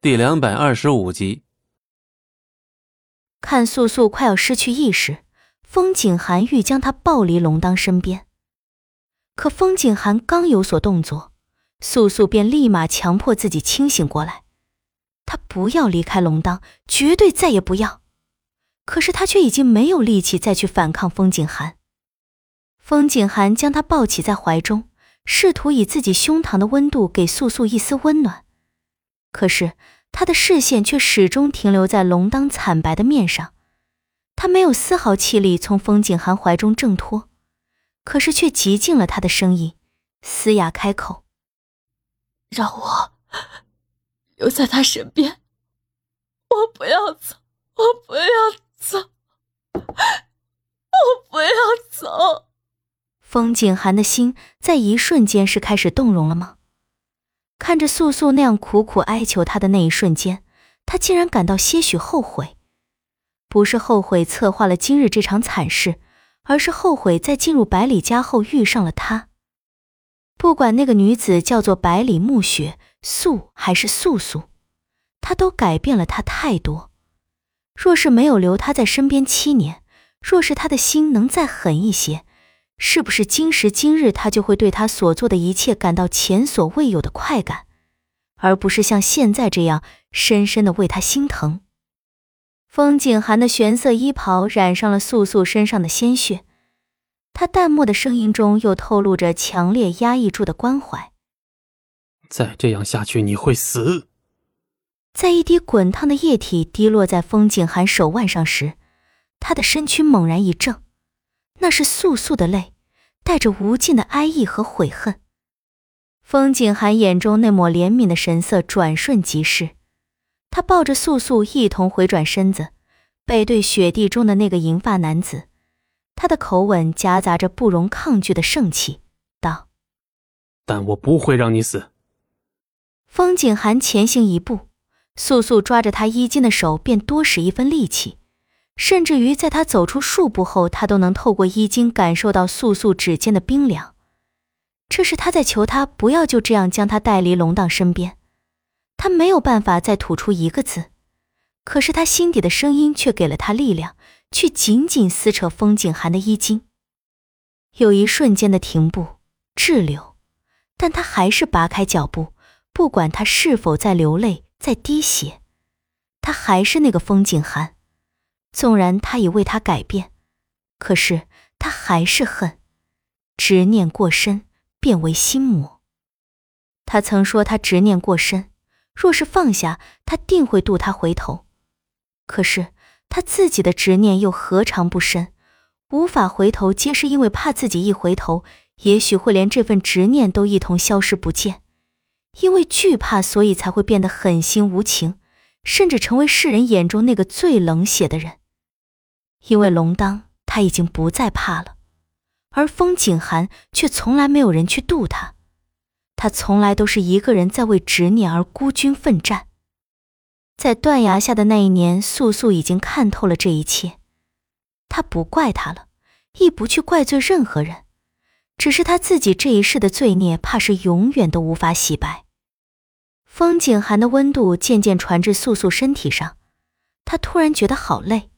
第两百二十五集。看素素快要失去意识，风景寒欲将她抱离龙当身边，可风景寒刚有所动作，素素便立马强迫自己清醒过来。她不要离开龙当，绝对再也不要。可是她却已经没有力气再去反抗风景寒。风景寒将她抱起在怀中，试图以自己胸膛的温度给素素一丝温暖。可是他的视线却始终停留在龙当惨白的面上，他没有丝毫气力从风景寒怀中挣脱，可是却极尽了他的声音，嘶哑开口：“让我留在他身边，我不要走，我不要走，我不要走。”风景寒的心在一瞬间是开始动容了吗？看着素素那样苦苦哀求他的那一瞬间，他竟然感到些许后悔，不是后悔策划了今日这场惨事，而是后悔在进入百里家后遇上了他。不管那个女子叫做百里暮雪素还是素素，他都改变了他太多。若是没有留她在身边七年，若是他的心能再狠一些。是不是今时今日，他就会对他所做的一切感到前所未有的快感，而不是像现在这样深深的为他心疼？风景寒的玄色衣袍染上了素素身上的鲜血，他淡漠的声音中又透露着强烈压抑住的关怀。再这样下去，你会死。在一滴滚烫的液体滴落在风景寒手腕上时，他的身躯猛然一怔。那是素素的泪，带着无尽的哀意和悔恨。风景寒眼中那抹怜悯的神色转瞬即逝，他抱着素素一同回转身子，背对雪地中的那个银发男子，他的口吻夹杂着不容抗拒的盛气，道：“但我不会让你死。”风景寒前行一步，素素抓着他衣襟的手便多使一分力气。甚至于在他走出数步后，他都能透过衣襟感受到素素指尖的冰凉。这是他在求他不要就这样将他带离龙荡身边。他没有办法再吐出一个字，可是他心底的声音却给了他力量，去紧紧撕扯风景寒的衣襟。有一瞬间的停步滞留，但他还是拔开脚步，不管他是否在流泪，在滴血，他还是那个风景寒。纵然他已为他改变，可是他还是恨，执念过深，变为心魔。他曾说他执念过深，若是放下，他定会渡他回头。可是他自己的执念又何尝不深？无法回头，皆是因为怕自己一回头，也许会连这份执念都一同消失不见。因为惧怕，所以才会变得狠心无情。甚至成为世人眼中那个最冷血的人。因为龙当他已经不再怕了，而风景寒却从来没有人去渡他，他从来都是一个人在为执念而孤军奋战。在断崖下的那一年，素素已经看透了这一切，他不怪他了，亦不去怪罪任何人，只是他自己这一世的罪孽，怕是永远都无法洗白。风景寒的温度渐渐传至素素身体上，他突然觉得好累。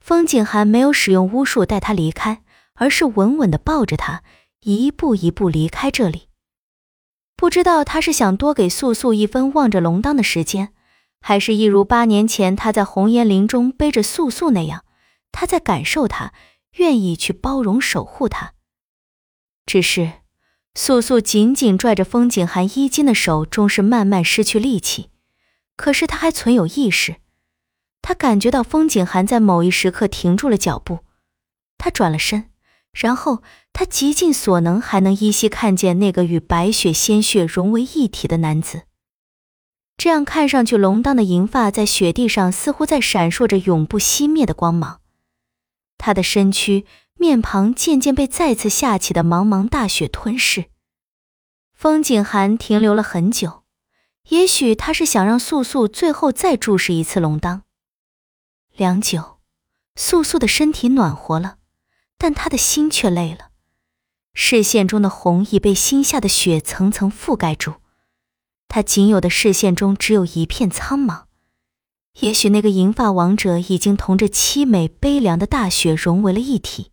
风景寒没有使用巫术带他离开，而是稳稳地抱着他，一步一步离开这里。不知道他是想多给素素一分望着龙当的时间，还是一如八年前他在红颜林中背着素素那样，他在感受她，愿意去包容守护她。只是。素素紧紧拽着风景寒衣襟的手，终是慢慢失去力气。可是他还存有意识，他感觉到风景寒在某一时刻停住了脚步。他转了身，然后他极尽所能，还能依稀看见那个与白雪鲜血融为一体的男子。这样看上去，龙荡的银发在雪地上似乎在闪烁着永不熄灭的光芒。他的身躯。面庞渐渐被再次下起的茫茫大雪吞噬，风景寒停留了很久，也许他是想让素素最后再注视一次龙当。良久，素素的身体暖和了，但她的心却累了，视线中的红已被心下的雪层层覆盖住，她仅有的视线中只有一片苍茫。也许那个银发王者已经同这凄美悲凉的大雪融为了一体。